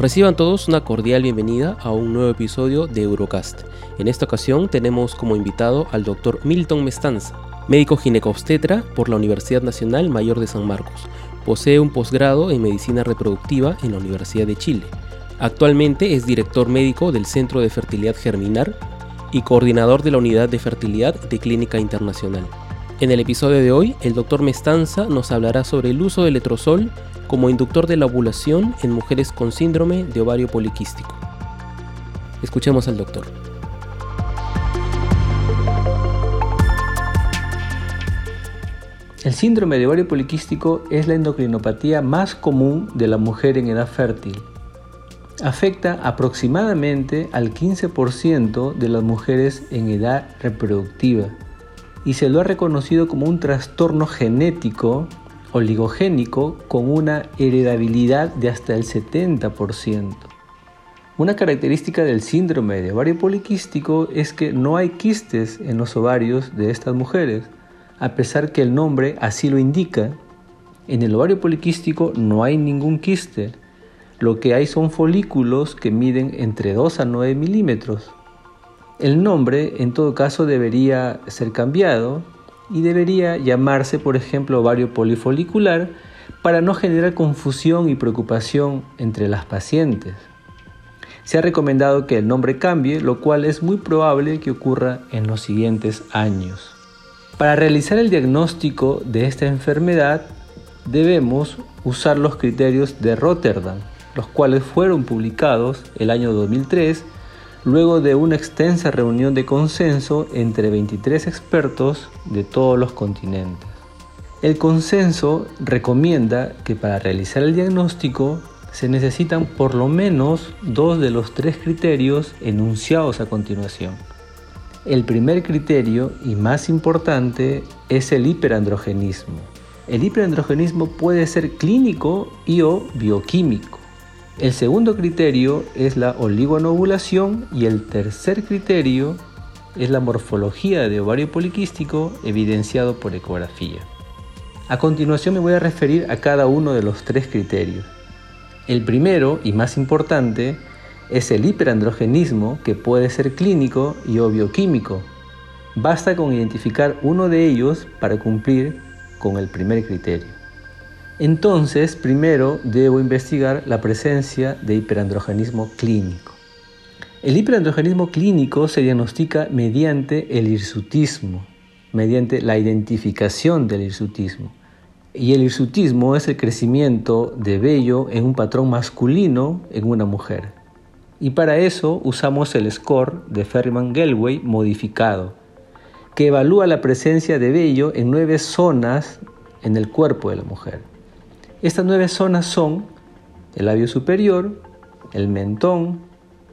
Reciban todos una cordial bienvenida a un nuevo episodio de Eurocast. En esta ocasión tenemos como invitado al doctor Milton Mestanza, médico ginecobstetra por la Universidad Nacional Mayor de San Marcos. Posee un posgrado en medicina reproductiva en la Universidad de Chile. Actualmente es director médico del Centro de Fertilidad Germinar y coordinador de la Unidad de Fertilidad de Clínica Internacional. En el episodio de hoy, el doctor Mestanza nos hablará sobre el uso del letrozol como inductor de la ovulación en mujeres con síndrome de ovario poliquístico. Escuchemos al doctor. El síndrome de ovario poliquístico es la endocrinopatía más común de la mujer en edad fértil. Afecta aproximadamente al 15% de las mujeres en edad reproductiva y se lo ha reconocido como un trastorno genético oligogénico con una heredabilidad de hasta el 70%. Una característica del síndrome de ovario poliquístico es que no hay quistes en los ovarios de estas mujeres, a pesar que el nombre así lo indica. En el ovario poliquístico no hay ningún quiste, lo que hay son folículos que miden entre 2 a 9 milímetros. El nombre en todo caso debería ser cambiado y debería llamarse, por ejemplo, ovario polifolicular para no generar confusión y preocupación entre las pacientes. Se ha recomendado que el nombre cambie, lo cual es muy probable que ocurra en los siguientes años. Para realizar el diagnóstico de esta enfermedad debemos usar los criterios de Rotterdam, los cuales fueron publicados el año 2003 luego de una extensa reunión de consenso entre 23 expertos de todos los continentes. El consenso recomienda que para realizar el diagnóstico se necesitan por lo menos dos de los tres criterios enunciados a continuación. El primer criterio y más importante es el hiperandrogenismo. El hiperandrogenismo puede ser clínico y o bioquímico. El segundo criterio es la oligonovulación y el tercer criterio es la morfología de ovario poliquístico evidenciado por ecografía. A continuación me voy a referir a cada uno de los tres criterios. El primero y más importante es el hiperandrogenismo que puede ser clínico y o bioquímico. Basta con identificar uno de ellos para cumplir con el primer criterio. Entonces, primero debo investigar la presencia de hiperandrogenismo clínico. El hiperandrogenismo clínico se diagnostica mediante el hirsutismo, mediante la identificación del hirsutismo. Y el hirsutismo es el crecimiento de vello en un patrón masculino en una mujer. Y para eso usamos el score de Ferriman-Gelway modificado, que evalúa la presencia de vello en nueve zonas en el cuerpo de la mujer. Estas nueve zonas son el labio superior, el mentón,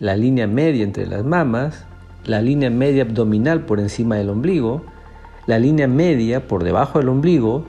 la línea media entre las mamas, la línea media abdominal por encima del ombligo, la línea media por debajo del ombligo,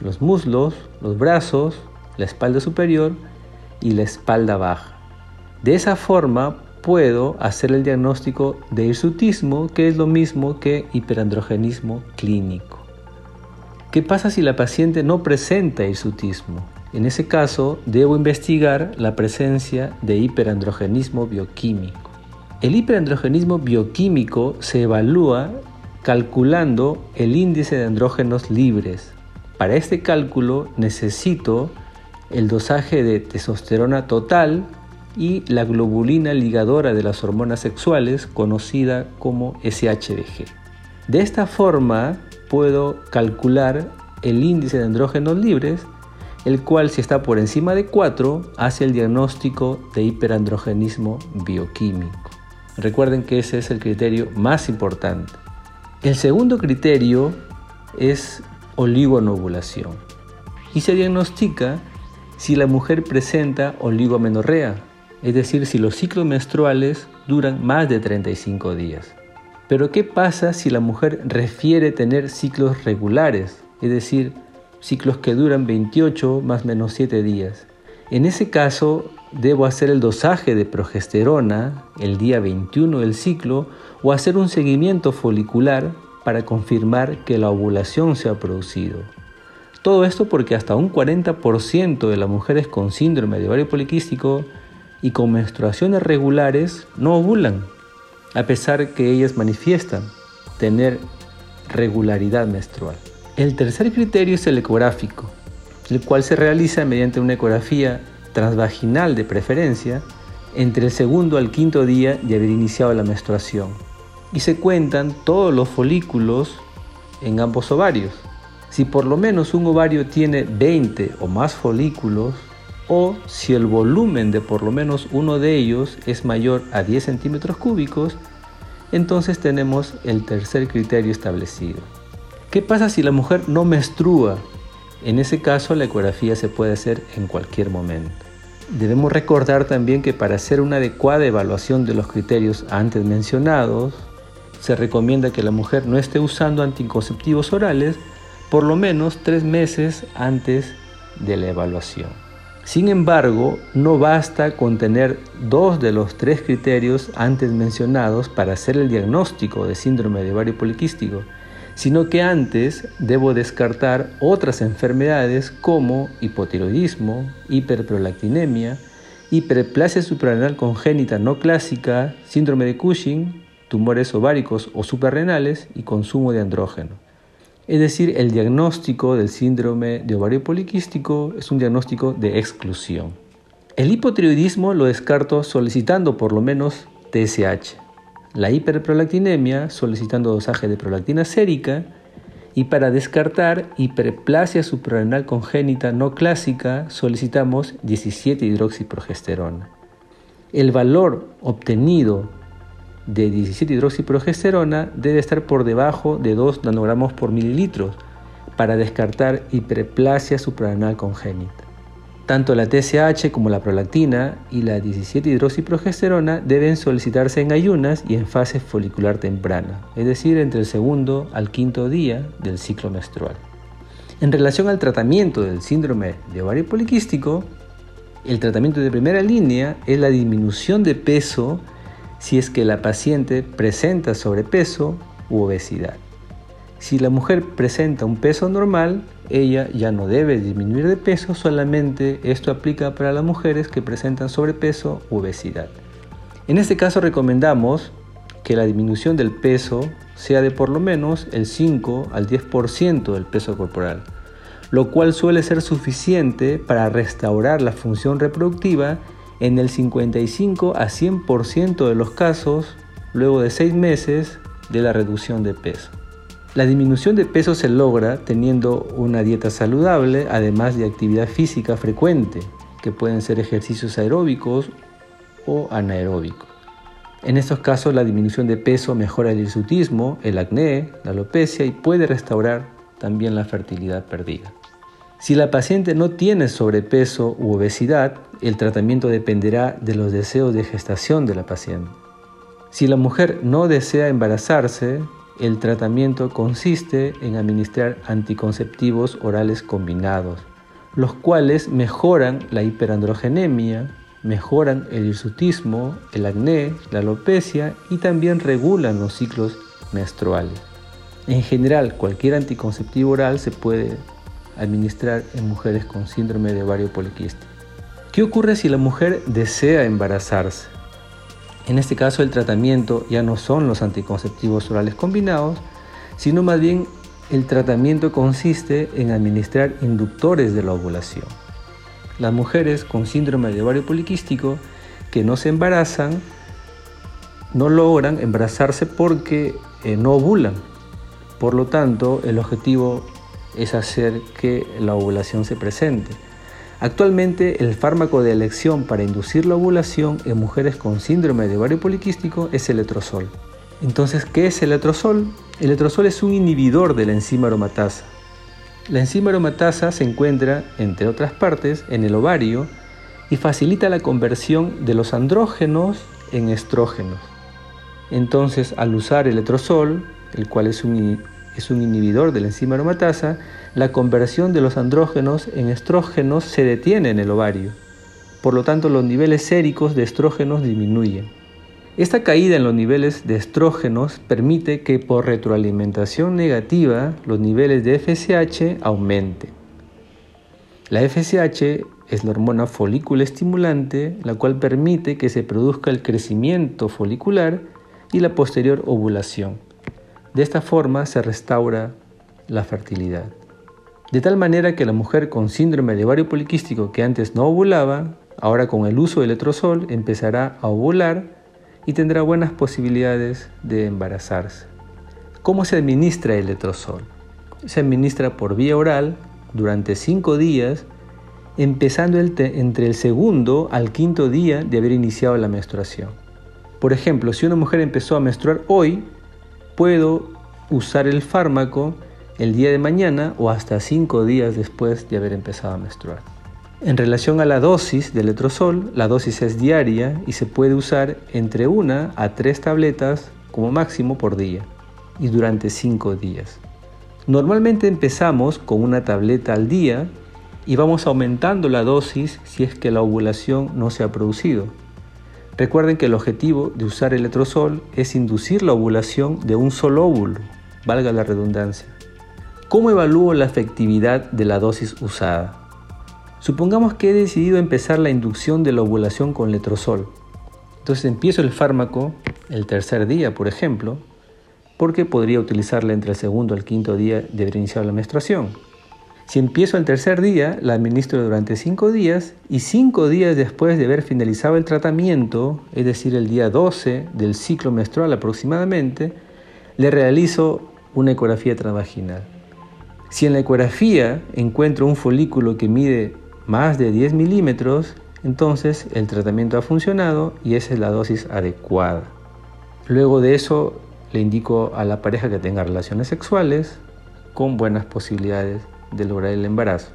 los muslos, los brazos, la espalda superior y la espalda baja. De esa forma puedo hacer el diagnóstico de hirsutismo, que es lo mismo que hiperandrogenismo clínico. ¿Qué pasa si la paciente no presenta hirsutismo? En ese caso, debo investigar la presencia de hiperandrogenismo bioquímico. El hiperandrogenismo bioquímico se evalúa calculando el índice de andrógenos libres. Para este cálculo necesito el dosaje de testosterona total y la globulina ligadora de las hormonas sexuales conocida como SHBG. De esta forma puedo calcular el índice de andrógenos libres, el cual si está por encima de 4 hace el diagnóstico de hiperandrogenismo bioquímico. Recuerden que ese es el criterio más importante. El segundo criterio es oligonovulación y se diagnostica si la mujer presenta oligomenorrea, es decir, si los ciclos menstruales duran más de 35 días. Pero ¿qué pasa si la mujer refiere tener ciclos regulares, es decir, ciclos que duran 28 más menos 7 días? En ese caso, debo hacer el dosaje de progesterona el día 21 del ciclo o hacer un seguimiento folicular para confirmar que la ovulación se ha producido. Todo esto porque hasta un 40% de las mujeres con síndrome de ovario poliquístico y con menstruaciones regulares no ovulan, a pesar que ellas manifiestan tener regularidad menstrual. El tercer criterio es el ecográfico, el cual se realiza mediante una ecografía transvaginal de preferencia entre el segundo al quinto día de haber iniciado la menstruación y se cuentan todos los folículos en ambos ovarios. Si por lo menos un ovario tiene 20 o más folículos, o si el volumen de por lo menos uno de ellos es mayor a 10 centímetros cúbicos, entonces tenemos el tercer criterio establecido. ¿Qué pasa si la mujer no menstrua? En ese caso la ecografía se puede hacer en cualquier momento. Debemos recordar también que para hacer una adecuada evaluación de los criterios antes mencionados, se recomienda que la mujer no esté usando anticonceptivos orales por lo menos tres meses antes de la evaluación. Sin embargo, no basta con tener dos de los tres criterios antes mencionados para hacer el diagnóstico de síndrome de ovario poliquístico, sino que antes debo descartar otras enfermedades como hipotiroidismo, hiperprolactinemia, hiperplasia suprarrenal congénita no clásica, síndrome de Cushing, tumores ováricos o suprarrenales y consumo de andrógeno. Es decir, el diagnóstico del síndrome de ovario poliquístico es un diagnóstico de exclusión. El hipotiroidismo lo descarto solicitando por lo menos TSH. La hiperprolactinemia solicitando dosaje de prolactina sérica y para descartar hiperplasia suprarrenal congénita no clásica solicitamos 17 hidroxiprogesterona. El valor obtenido de 17 hidroxiprogesterona debe estar por debajo de 2 nanogramos por mililitros para descartar hiperplasia suprarrenal congénita. Tanto la TSH como la prolactina y la 17 hidroxiprogesterona deben solicitarse en ayunas y en fase folicular temprana, es decir, entre el segundo al quinto día del ciclo menstrual. En relación al tratamiento del síndrome de ovario poliquístico, el tratamiento de primera línea es la disminución de peso si es que la paciente presenta sobrepeso u obesidad. Si la mujer presenta un peso normal, ella ya no debe disminuir de peso, solamente esto aplica para las mujeres que presentan sobrepeso u obesidad. En este caso recomendamos que la disminución del peso sea de por lo menos el 5 al 10% del peso corporal, lo cual suele ser suficiente para restaurar la función reproductiva en el 55 a 100% de los casos luego de 6 meses de la reducción de peso. La disminución de peso se logra teniendo una dieta saludable, además de actividad física frecuente, que pueden ser ejercicios aeróbicos o anaeróbicos. En estos casos la disminución de peso mejora el hirsutismo, el acné, la alopecia y puede restaurar también la fertilidad perdida. Si la paciente no tiene sobrepeso u obesidad, el tratamiento dependerá de los deseos de gestación de la paciente. Si la mujer no desea embarazarse, el tratamiento consiste en administrar anticonceptivos orales combinados, los cuales mejoran la hiperandrogenemia, mejoran el hirsutismo, el acné, la alopecia y también regulan los ciclos menstruales. En general, cualquier anticonceptivo oral se puede administrar en mujeres con síndrome de ovario poliquístico. ¿Qué ocurre si la mujer desea embarazarse? En este caso el tratamiento ya no son los anticonceptivos orales combinados, sino más bien el tratamiento consiste en administrar inductores de la ovulación. Las mujeres con síndrome de ovario poliquístico que no se embarazan no logran embarazarse porque eh, no ovulan. Por lo tanto, el objetivo es hacer que la ovulación se presente. Actualmente el fármaco de elección para inducir la ovulación en mujeres con síndrome de ovario poliquístico es el letrozol. Entonces, ¿qué es el letrozol? El letrozol es un inhibidor de la enzima aromatasa. La enzima aromatasa se encuentra, entre otras partes, en el ovario y facilita la conversión de los andrógenos en estrógenos. Entonces, al usar el letrozol, el cual es un, es un inhibidor de la enzima aromatasa, la conversión de los andrógenos en estrógenos se detiene en el ovario. Por lo tanto, los niveles séricos de estrógenos disminuyen. Esta caída en los niveles de estrógenos permite que por retroalimentación negativa los niveles de FSH aumenten. La FSH es la hormona folículo estimulante, la cual permite que se produzca el crecimiento folicular y la posterior ovulación. De esta forma se restaura la fertilidad. De tal manera que la mujer con síndrome de ovario poliquístico que antes no ovulaba, ahora con el uso del letrozol empezará a ovular y tendrá buenas posibilidades de embarazarse. ¿Cómo se administra el letrozol? Se administra por vía oral durante 5 días, empezando entre el segundo al quinto día de haber iniciado la menstruación. Por ejemplo, si una mujer empezó a menstruar hoy, puedo usar el fármaco el día de mañana o hasta cinco días después de haber empezado a menstruar. En relación a la dosis de letrozol, la dosis es diaria y se puede usar entre una a tres tabletas como máximo por día y durante cinco días. Normalmente empezamos con una tableta al día y vamos aumentando la dosis si es que la ovulación no se ha producido. Recuerden que el objetivo de usar el letrozol es inducir la ovulación de un solo óvulo, valga la redundancia. ¿Cómo evalúo la efectividad de la dosis usada? Supongamos que he decidido empezar la inducción de la ovulación con letrozol. Entonces empiezo el fármaco el tercer día, por ejemplo, porque podría utilizarla entre el segundo al quinto día de haber iniciado la menstruación. Si empiezo el tercer día, la administro durante cinco días y cinco días después de haber finalizado el tratamiento, es decir, el día 12 del ciclo menstrual aproximadamente, le realizo una ecografía transvaginal. Si en la ecografía encuentro un folículo que mide más de 10 milímetros, entonces el tratamiento ha funcionado y esa es la dosis adecuada. Luego de eso le indico a la pareja que tenga relaciones sexuales con buenas posibilidades de lograr el embarazo.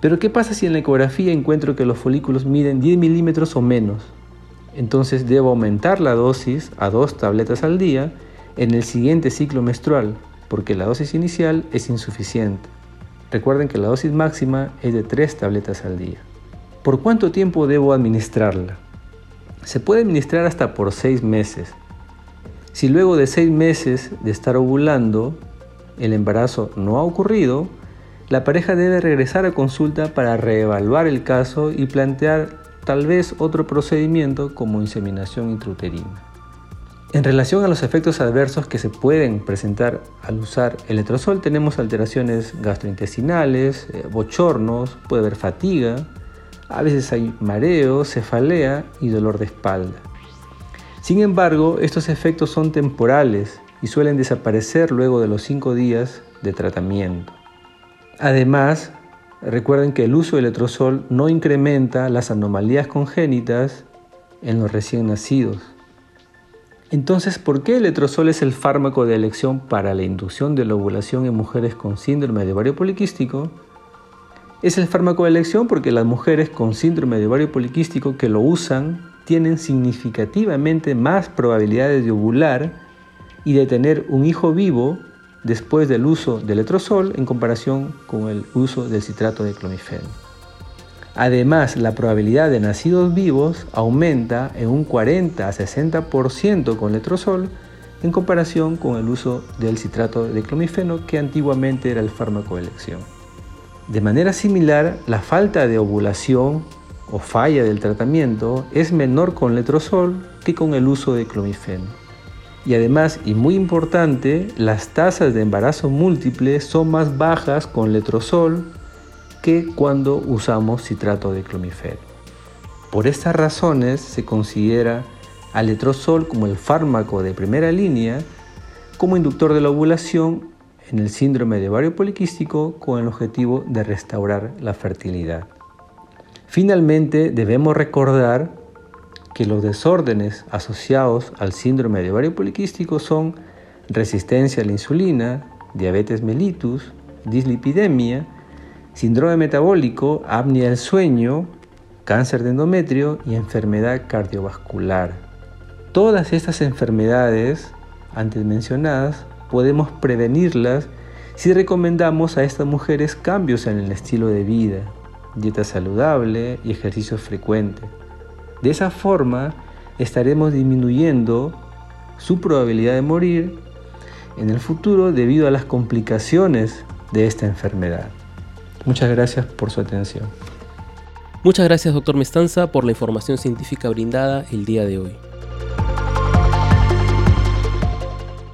Pero ¿qué pasa si en la ecografía encuentro que los folículos miden 10 milímetros o menos? Entonces debo aumentar la dosis a dos tabletas al día en el siguiente ciclo menstrual porque la dosis inicial es insuficiente. Recuerden que la dosis máxima es de 3 tabletas al día. ¿Por cuánto tiempo debo administrarla? Se puede administrar hasta por 6 meses. Si luego de 6 meses de estar ovulando el embarazo no ha ocurrido, la pareja debe regresar a consulta para reevaluar el caso y plantear tal vez otro procedimiento como inseminación intrauterina. En relación a los efectos adversos que se pueden presentar al usar el tenemos alteraciones gastrointestinales, eh, bochornos, puede haber fatiga, a veces hay mareo, cefalea y dolor de espalda. Sin embargo, estos efectos son temporales y suelen desaparecer luego de los 5 días de tratamiento. Además, recuerden que el uso del letrozol no incrementa las anomalías congénitas en los recién nacidos. Entonces, ¿por qué el letrozol es el fármaco de elección para la inducción de la ovulación en mujeres con síndrome de ovario poliquístico? Es el fármaco de elección porque las mujeres con síndrome de ovario poliquístico que lo usan tienen significativamente más probabilidades de ovular y de tener un hijo vivo después del uso del letrozol en comparación con el uso del citrato de clomifeno. Además, la probabilidad de nacidos vivos aumenta en un 40 a 60% con letrozol en comparación con el uso del citrato de clomifeno que antiguamente era el fármaco de elección. De manera similar, la falta de ovulación o falla del tratamiento es menor con letrozol que con el uso de clomifeno. Y además, y muy importante, las tasas de embarazo múltiple son más bajas con letrozol que cuando usamos citrato de clomifeno. Por estas razones se considera al letrozol como el fármaco de primera línea como inductor de la ovulación en el síndrome de ovario poliquístico con el objetivo de restaurar la fertilidad. Finalmente, debemos recordar que los desórdenes asociados al síndrome de ovario poliquístico son resistencia a la insulina, diabetes mellitus, dislipidemia, síndrome metabólico, apnea del sueño, cáncer de endometrio y enfermedad cardiovascular. Todas estas enfermedades antes mencionadas podemos prevenirlas si recomendamos a estas mujeres cambios en el estilo de vida, dieta saludable y ejercicio frecuente. De esa forma estaremos disminuyendo su probabilidad de morir en el futuro debido a las complicaciones de esta enfermedad. Muchas gracias por su atención. Muchas gracias, doctor Mestanza, por la información científica brindada el día de hoy.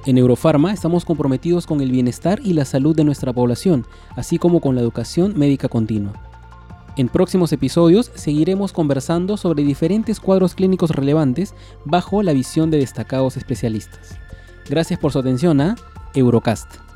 En Eurofarma estamos comprometidos con el bienestar y la salud de nuestra población, así como con la educación médica continua. En próximos episodios seguiremos conversando sobre diferentes cuadros clínicos relevantes bajo la visión de destacados especialistas. Gracias por su atención a Eurocast.